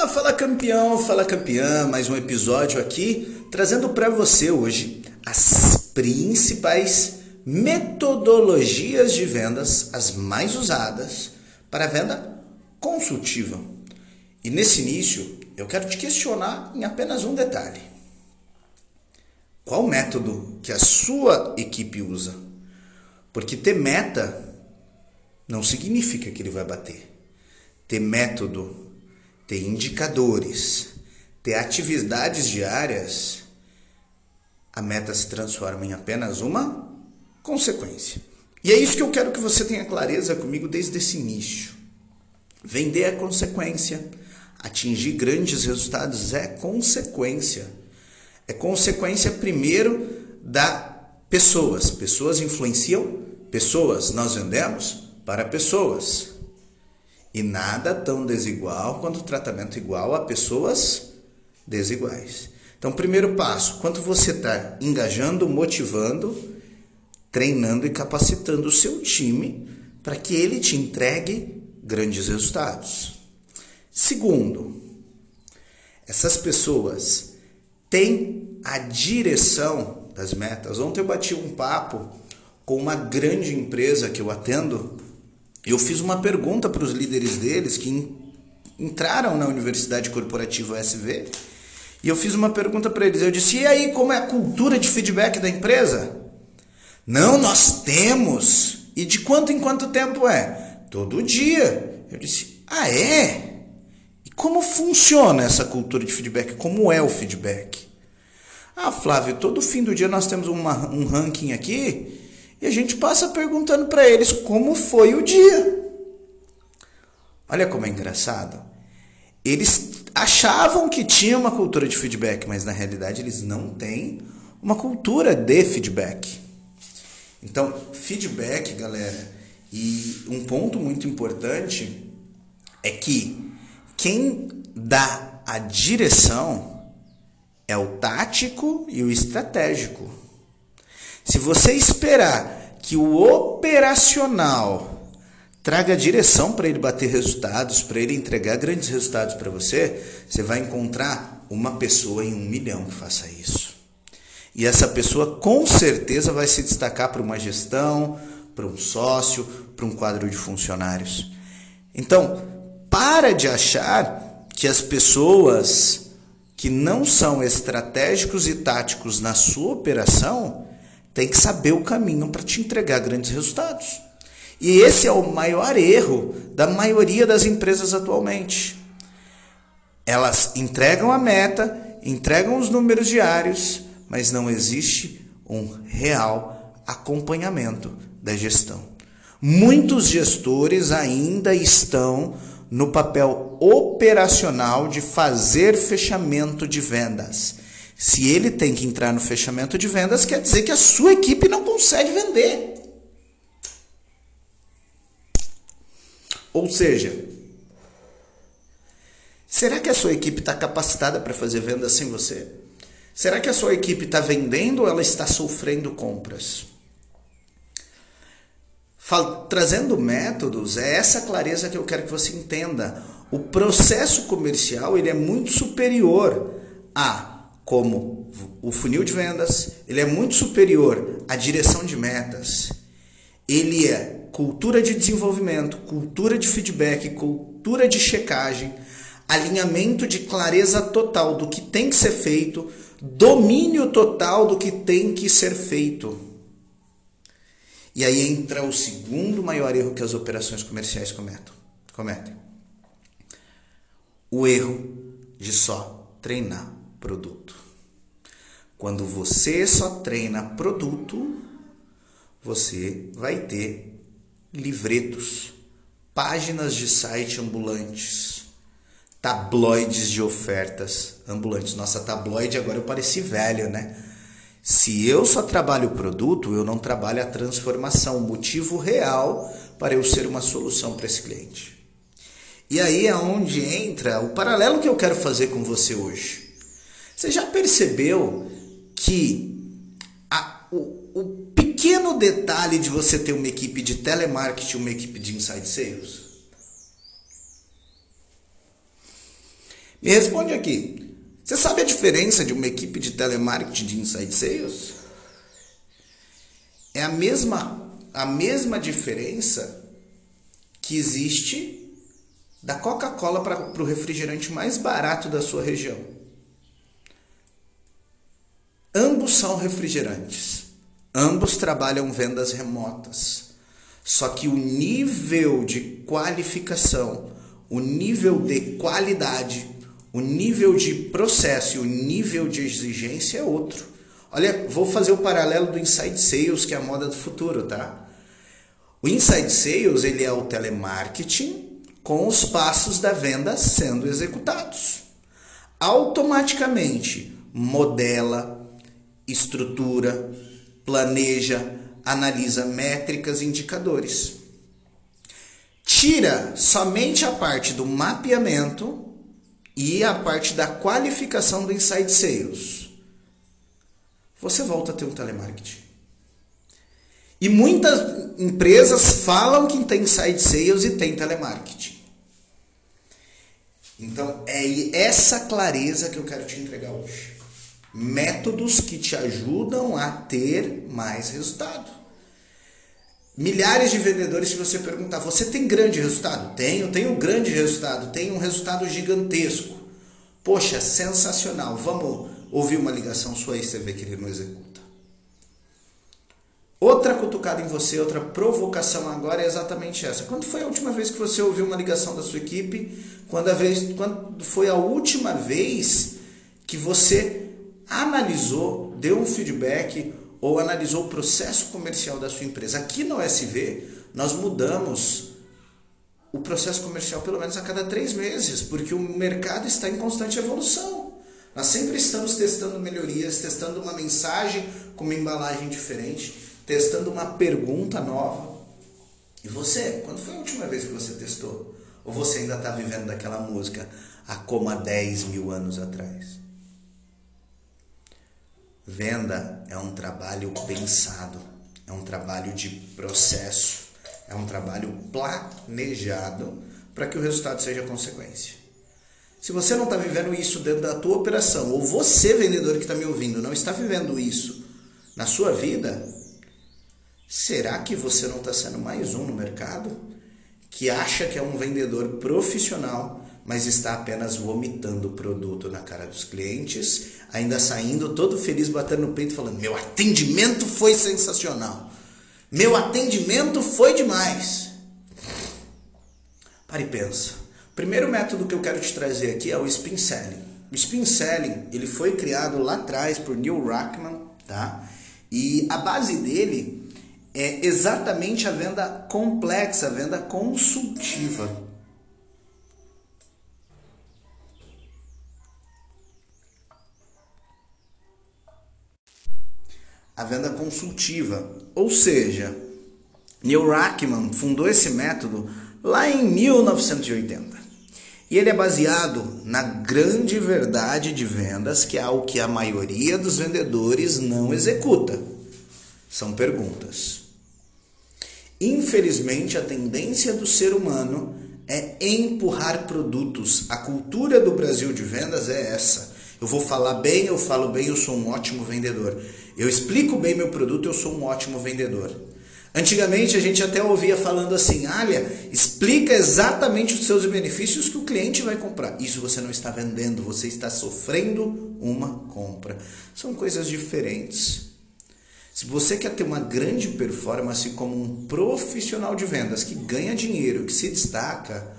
Fala, fala campeão, fala campeã, mais um episódio aqui trazendo para você hoje as principais metodologias de vendas, as mais usadas para venda consultiva. E nesse início, eu quero te questionar em apenas um detalhe. Qual método que a sua equipe usa? Porque ter meta não significa que ele vai bater. Ter método ter indicadores, ter atividades diárias, a meta se transforma em apenas uma consequência. E é isso que eu quero que você tenha clareza comigo desde esse início. Vender é consequência, atingir grandes resultados é consequência. É consequência primeiro da pessoas. Pessoas influenciam pessoas. Nós vendemos para pessoas. E nada tão desigual quanto tratamento igual a pessoas desiguais. Então, primeiro passo: quanto você está engajando, motivando, treinando e capacitando o seu time para que ele te entregue grandes resultados. Segundo, essas pessoas têm a direção das metas. Ontem eu bati um papo com uma grande empresa que eu atendo eu fiz uma pergunta para os líderes deles que entraram na Universidade Corporativa SV e eu fiz uma pergunta para eles. Eu disse: e aí, como é a cultura de feedback da empresa? Não, nós temos. E de quanto em quanto tempo é? Todo dia. Eu disse: ah, é? E como funciona essa cultura de feedback? Como é o feedback? Ah, Flávio, todo fim do dia nós temos uma, um ranking aqui e a gente passa perguntando para eles como foi o dia. Olha como é engraçado. Eles achavam que tinha uma cultura de feedback, mas na realidade eles não têm uma cultura de feedback. Então, feedback, galera, e um ponto muito importante é que quem dá a direção é o tático e o estratégico. Se você esperar que o operacional traga direção para ele bater resultados, para ele entregar grandes resultados para você, você vai encontrar uma pessoa em um milhão que faça isso. E essa pessoa com certeza vai se destacar para uma gestão, para um sócio, para um quadro de funcionários. Então, para de achar que as pessoas que não são estratégicos e táticos na sua operação tem que saber o caminho para te entregar grandes resultados. E esse é o maior erro da maioria das empresas atualmente. Elas entregam a meta, entregam os números diários, mas não existe um real acompanhamento da gestão. Muitos gestores ainda estão no papel operacional de fazer fechamento de vendas se ele tem que entrar no fechamento de vendas, quer dizer que a sua equipe não consegue vender. Ou seja, será que a sua equipe está capacitada para fazer vendas sem você? Será que a sua equipe está vendendo ou ela está sofrendo compras? Fal trazendo métodos, é essa clareza que eu quero que você entenda. O processo comercial ele é muito superior a como o funil de vendas, ele é muito superior à direção de metas. Ele é cultura de desenvolvimento, cultura de feedback, cultura de checagem, alinhamento de clareza total do que tem que ser feito, domínio total do que tem que ser feito. E aí entra o segundo maior erro que as operações comerciais cometem. cometem. O erro de só treinar produto. Quando você só treina produto, você vai ter livretos, páginas de site ambulantes, tabloides de ofertas ambulantes. Nossa, tabloide agora eu pareci velho, né? Se eu só trabalho o produto, eu não trabalho a transformação, o motivo real para eu ser uma solução para esse cliente. E aí é onde entra o paralelo que eu quero fazer com você hoje. Você já percebeu que a, o, o pequeno detalhe de você ter uma equipe de telemarketing, uma equipe de inside sales? Me responde aqui. Você sabe a diferença de uma equipe de telemarketing de inside sales? É a mesma, a mesma diferença que existe da Coca-Cola para o refrigerante mais barato da sua região. Ambos são refrigerantes. Ambos trabalham vendas remotas. Só que o nível de qualificação, o nível de qualidade, o nível de processo e o nível de exigência é outro. Olha, vou fazer o paralelo do inside sales, que é a moda do futuro, tá? O inside sales, ele é o telemarketing com os passos da venda sendo executados. Automaticamente modela, estrutura, planeja, analisa métricas e indicadores. Tira somente a parte do mapeamento e a parte da qualificação do inside sales. Você volta a ter um telemarketing. E muitas empresas falam que tem inside sales e tem telemarketing. Então é essa clareza que eu quero te entregar hoje. Métodos que te ajudam a ter mais resultado. Milhares de vendedores, se você perguntar, você tem grande resultado? Tenho, tenho grande resultado, tenho um resultado gigantesco. Poxa, sensacional. Vamos ouvir uma ligação sua aí, você vê que ele não executa. Outra cutucada em você, outra provocação agora é exatamente essa. Quando foi a última vez que você ouviu uma ligação da sua equipe? Quando, a vez, quando foi a última vez que você analisou, deu um feedback ou analisou o processo comercial da sua empresa. Aqui no SV, nós mudamos o processo comercial pelo menos a cada três meses, porque o mercado está em constante evolução. Nós sempre estamos testando melhorias, testando uma mensagem com uma embalagem diferente, testando uma pergunta nova. E você, quando foi a última vez que você testou? Ou você ainda está vivendo daquela música há como há 10 mil anos atrás? Venda é um trabalho pensado, é um trabalho de processo, é um trabalho planejado para que o resultado seja consequência. Se você não está vivendo isso dentro da tua operação, ou você, vendedor que está me ouvindo, não está vivendo isso na sua vida, será que você não está sendo mais um no mercado que acha que é um vendedor profissional mas está apenas vomitando o produto na cara dos clientes, ainda saindo todo feliz, batendo no peito, falando: Meu atendimento foi sensacional, meu atendimento foi demais. Pare e pensa. O primeiro método que eu quero te trazer aqui é o spin selling. O spin selling ele foi criado lá atrás por Neil Rackman, tá? E a base dele é exatamente a venda complexa, a venda consultiva. A venda consultiva. Ou seja, Neil Rackman fundou esse método lá em 1980. E ele é baseado na grande verdade de vendas, que é o que a maioria dos vendedores não executa. São perguntas. Infelizmente, a tendência do ser humano é empurrar produtos. A cultura do Brasil de vendas é essa. Eu vou falar bem, eu falo bem, eu sou um ótimo vendedor. Eu explico bem meu produto, eu sou um ótimo vendedor. Antigamente a gente até ouvia falando assim: olha, explica exatamente os seus benefícios que o cliente vai comprar. Isso você não está vendendo, você está sofrendo uma compra. São coisas diferentes. Se você quer ter uma grande performance como um profissional de vendas que ganha dinheiro, que se destaca,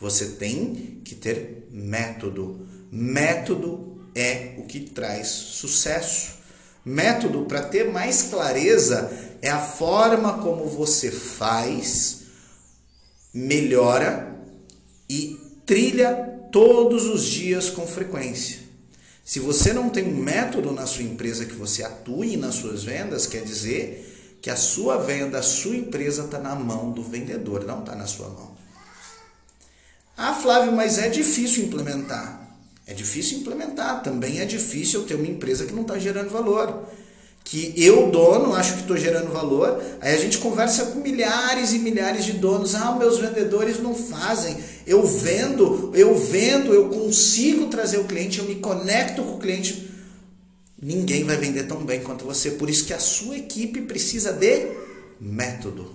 você tem que ter método. Método é o que traz sucesso. Método para ter mais clareza é a forma como você faz, melhora e trilha todos os dias com frequência. Se você não tem um método na sua empresa que você atue nas suas vendas, quer dizer que a sua venda, a sua empresa está na mão do vendedor, não está na sua mão. Ah, Flávio, mas é difícil implementar. É difícil implementar. Também é difícil ter uma empresa que não está gerando valor, que eu, dono, acho que estou gerando valor. Aí a gente conversa com milhares e milhares de donos. Ah, meus vendedores não fazem. Eu vendo, eu vendo, eu consigo trazer o cliente, eu me conecto com o cliente. Ninguém vai vender tão bem quanto você. Por isso que a sua equipe precisa de método.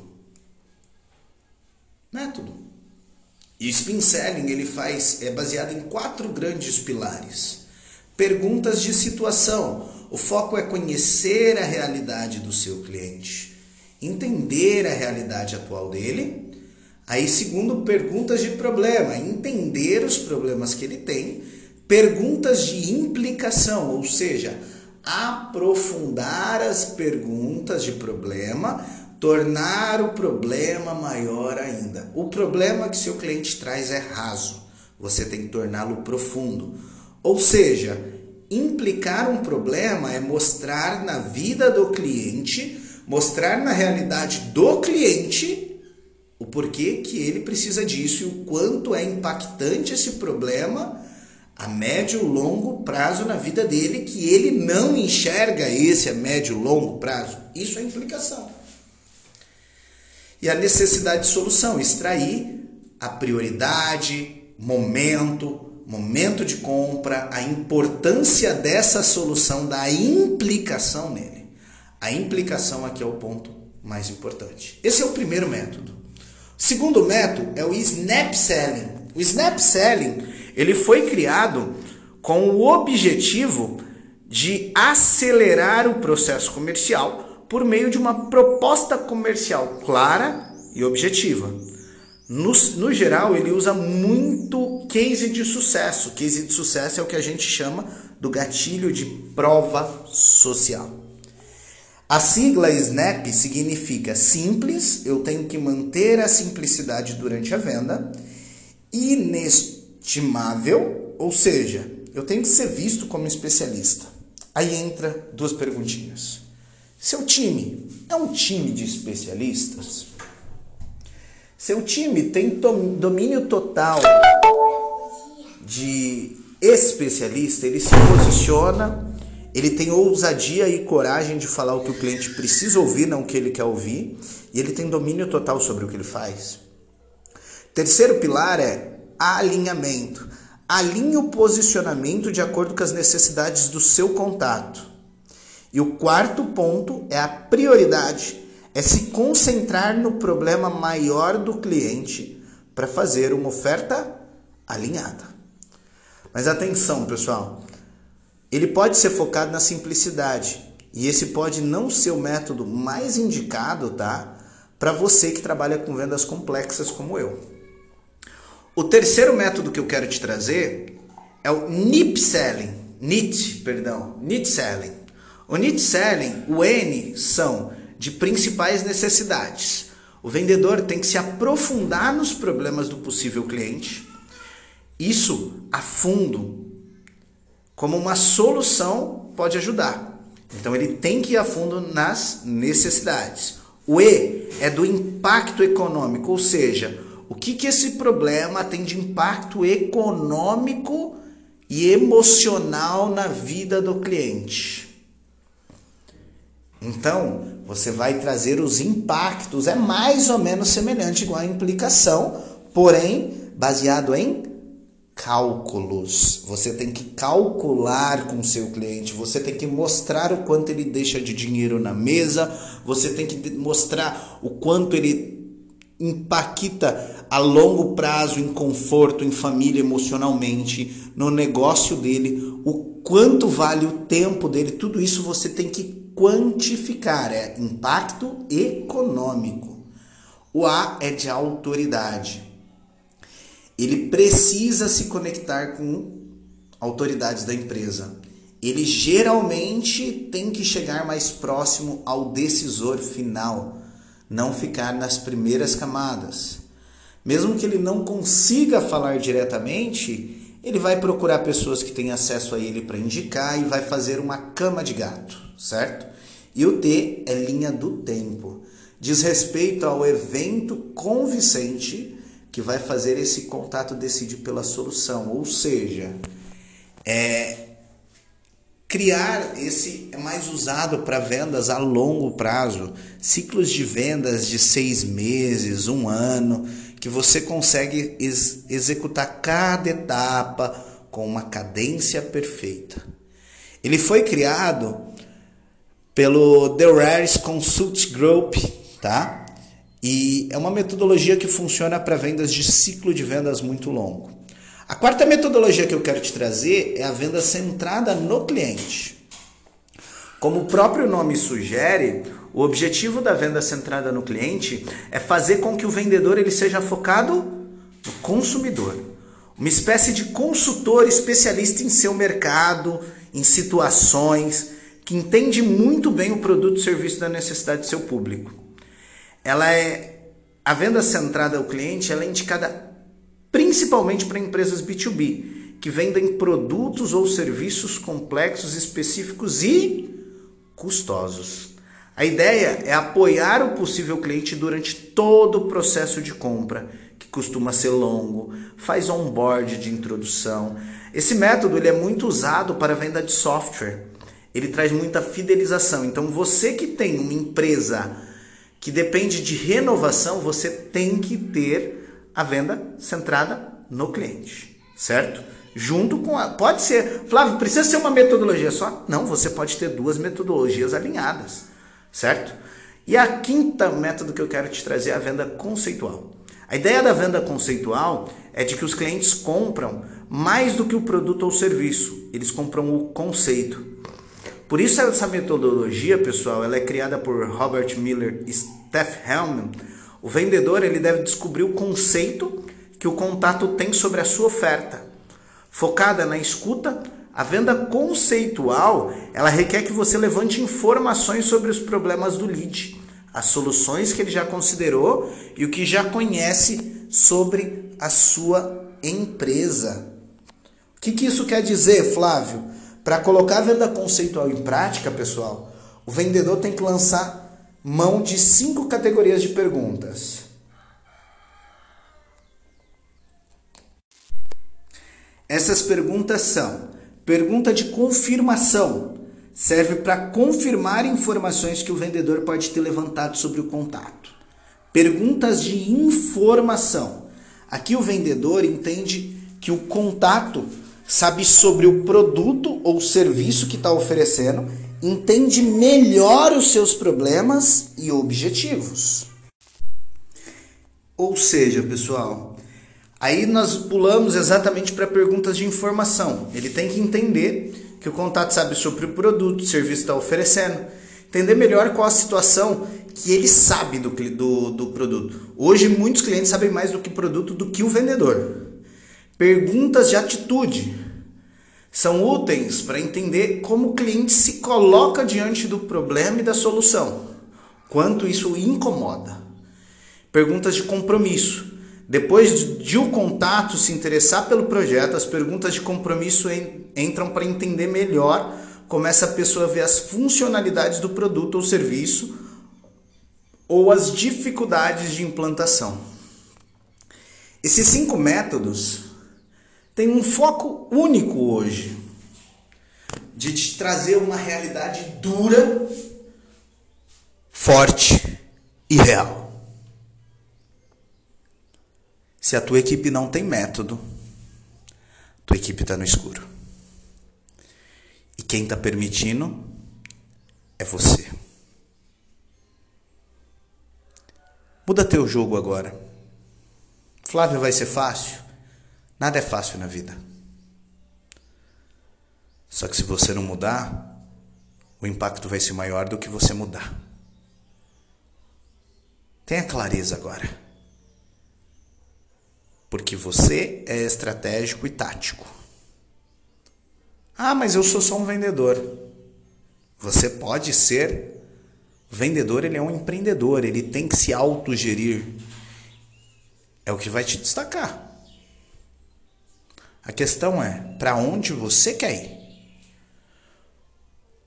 Método. E o spin selling ele faz é baseado em quatro grandes pilares. Perguntas de situação. O foco é conhecer a realidade do seu cliente, entender a realidade atual dele. Aí, segundo, perguntas de problema, entender os problemas que ele tem. Perguntas de implicação, ou seja, aprofundar as perguntas de problema, tornar o problema maior ainda. O problema que seu cliente traz é raso, você tem que torná-lo profundo. Ou seja, implicar um problema é mostrar na vida do cliente, mostrar na realidade do cliente o porquê que ele precisa disso e o quanto é impactante esse problema a médio e longo prazo na vida dele que ele não enxerga esse a médio e longo prazo. Isso é implicação. E a necessidade de solução, extrair a prioridade, momento, momento de compra, a importância dessa solução, da implicação nele. A implicação aqui é o ponto mais importante. Esse é o primeiro método. O segundo método é o snap selling. O snap selling, ele foi criado com o objetivo de acelerar o processo comercial por meio de uma proposta comercial clara e objetiva. No, no geral, ele usa muito case de sucesso. Case de sucesso é o que a gente chama do gatilho de prova social. A sigla SNAP significa simples, eu tenho que manter a simplicidade durante a venda, inestimável, ou seja, eu tenho que ser visto como especialista. Aí entra duas perguntinhas. Seu time é um time de especialistas? Seu time tem domínio total de especialista, ele se posiciona, ele tem ousadia e coragem de falar o que o cliente precisa ouvir, não o que ele quer ouvir, e ele tem domínio total sobre o que ele faz. Terceiro pilar é alinhamento. Alinhe o posicionamento de acordo com as necessidades do seu contato. E o quarto ponto é a prioridade é se concentrar no problema maior do cliente para fazer uma oferta alinhada. Mas atenção, pessoal, ele pode ser focado na simplicidade e esse pode não ser o método mais indicado, tá? Para você que trabalha com vendas complexas como eu. O terceiro método que eu quero te trazer é o NIP selling, NIT, perdão, NIT selling. O NIT selling, o N são de principais necessidades. O vendedor tem que se aprofundar nos problemas do possível cliente, isso a fundo, como uma solução pode ajudar. Então ele tem que ir a fundo nas necessidades. O E é do impacto econômico, ou seja, o que, que esse problema tem de impacto econômico e emocional na vida do cliente. Então, você vai trazer os impactos, é mais ou menos semelhante igual a implicação, porém baseado em cálculos. Você tem que calcular com seu cliente, você tem que mostrar o quanto ele deixa de dinheiro na mesa, você tem que mostrar o quanto ele impacta a longo prazo em conforto, em família, emocionalmente, no negócio dele, o quanto vale o tempo dele, tudo isso você tem que quantificar, é impacto econômico. O A é de autoridade. Ele precisa se conectar com autoridades da empresa. Ele geralmente tem que chegar mais próximo ao decisor final, não ficar nas primeiras camadas. Mesmo que ele não consiga falar diretamente, ele vai procurar pessoas que têm acesso a ele para indicar e vai fazer uma cama de gato certo? E o T é linha do tempo. Diz respeito ao evento convincente que vai fazer esse contato decidir pela solução. Ou seja, é criar esse é mais usado para vendas a longo prazo, ciclos de vendas de seis meses, um ano, que você consegue ex executar cada etapa com uma cadência perfeita. Ele foi criado pelo The Rares Consult Group, tá? E é uma metodologia que funciona para vendas de ciclo de vendas muito longo. A quarta metodologia que eu quero te trazer é a venda centrada no cliente. Como o próprio nome sugere, o objetivo da venda centrada no cliente é fazer com que o vendedor ele seja focado no consumidor. Uma espécie de consultor especialista em seu mercado, em situações, que entende muito bem o produto e serviço da necessidade do seu público. Ela é a venda centrada ao cliente, ela é indicada principalmente para empresas B2B, que vendem produtos ou serviços complexos, específicos e custosos. A ideia é apoiar o possível cliente durante todo o processo de compra, que costuma ser longo, faz onboard de introdução. Esse método ele é muito usado para venda de software. Ele traz muita fidelização. Então você que tem uma empresa que depende de renovação, você tem que ter a venda centrada no cliente, certo? Junto com a. Pode ser. Flávio, precisa ser uma metodologia só? Não, você pode ter duas metodologias alinhadas, certo? E a quinta método que eu quero te trazer é a venda conceitual. A ideia da venda conceitual é de que os clientes compram mais do que o produto ou serviço, eles compram o conceito. Por isso essa metodologia, pessoal, ela é criada por Robert Miller e Steph Hellman, o vendedor ele deve descobrir o conceito que o contato tem sobre a sua oferta. Focada na escuta, a venda conceitual, ela requer que você levante informações sobre os problemas do lead, as soluções que ele já considerou e o que já conhece sobre a sua empresa. O que, que isso quer dizer, Flávio? Para colocar a venda conceitual em prática, pessoal, o vendedor tem que lançar mão de cinco categorias de perguntas. Essas perguntas são: pergunta de confirmação, serve para confirmar informações que o vendedor pode ter levantado sobre o contato. Perguntas de informação. Aqui o vendedor entende que o contato sabe sobre o produto ou serviço que está oferecendo entende melhor os seus problemas e objetivos. Ou seja, pessoal, aí nós pulamos exatamente para perguntas de informação. Ele tem que entender que o contato sabe sobre o produto, o serviço está oferecendo, entender melhor qual a situação que ele sabe do, do, do produto. Hoje, muitos clientes sabem mais do que produto do que o vendedor. Perguntas de atitude são úteis para entender como o cliente se coloca diante do problema e da solução, quanto isso o incomoda. Perguntas de compromisso. Depois de o contato se interessar pelo projeto, as perguntas de compromisso entram para entender melhor como essa pessoa vê as funcionalidades do produto ou serviço ou as dificuldades de implantação. Esses cinco métodos tem um foco único hoje de te trazer uma realidade dura, forte e real. Se a tua equipe não tem método, tua equipe está no escuro. E quem está permitindo é você. Muda teu jogo agora. Flávio vai ser fácil? Nada é fácil na vida. Só que se você não mudar, o impacto vai ser maior do que você mudar. Tenha clareza agora. Porque você é estratégico e tático. Ah, mas eu sou só um vendedor. Você pode ser vendedor, ele é um empreendedor, ele tem que se autogerir. É o que vai te destacar. A questão é para onde você quer ir.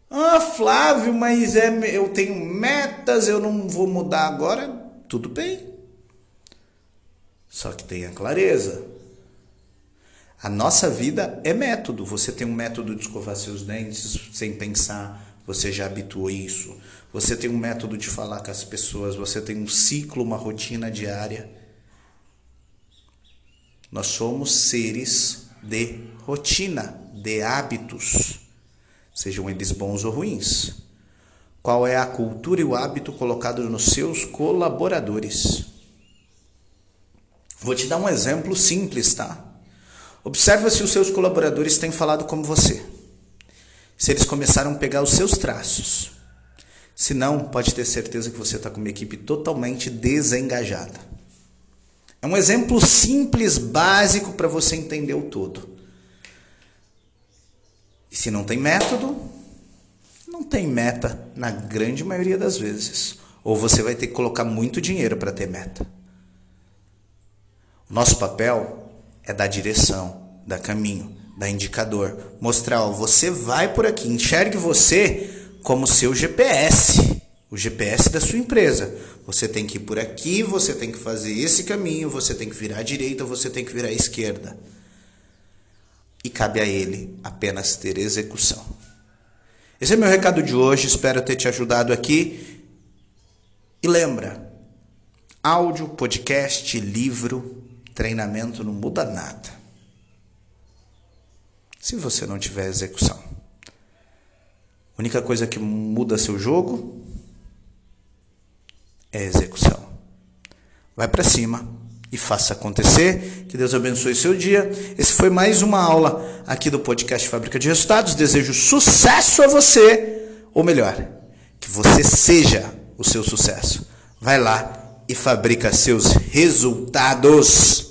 Ah, Flávio, mas é, eu tenho metas, eu não vou mudar agora. Tudo bem. Só que tenha clareza. A nossa vida é método. Você tem um método de escovar seus dentes sem pensar, você já habituou isso. Você tem um método de falar com as pessoas, você tem um ciclo, uma rotina diária. Nós somos seres de rotina, de hábitos, sejam eles bons ou ruins. Qual é a cultura e o hábito colocado nos seus colaboradores? Vou te dar um exemplo simples, tá? Observa se os seus colaboradores têm falado como você. Se eles começaram a pegar os seus traços. Se não, pode ter certeza que você está com uma equipe totalmente desengajada. É um exemplo simples, básico para você entender o todo. E se não tem método, não tem meta na grande maioria das vezes. Ou você vai ter que colocar muito dinheiro para ter meta. O nosso papel é dar direção, dar caminho, dar indicador, mostrar, ó, você vai por aqui, enxergue você como seu GPS, o GPS da sua empresa. Você tem que ir por aqui, você tem que fazer esse caminho, você tem que virar à direita, você tem que virar à esquerda. E cabe a ele apenas ter execução. Esse é meu recado de hoje, espero ter te ajudado aqui. E lembra, áudio, podcast, livro, treinamento não muda nada. Se você não tiver execução. A única coisa que muda seu jogo é execução. Vai para cima e faça acontecer. Que Deus abençoe seu dia. Esse foi mais uma aula aqui do podcast Fábrica de Resultados. Desejo sucesso a você, ou melhor, que você seja o seu sucesso. Vai lá e fabrica seus resultados.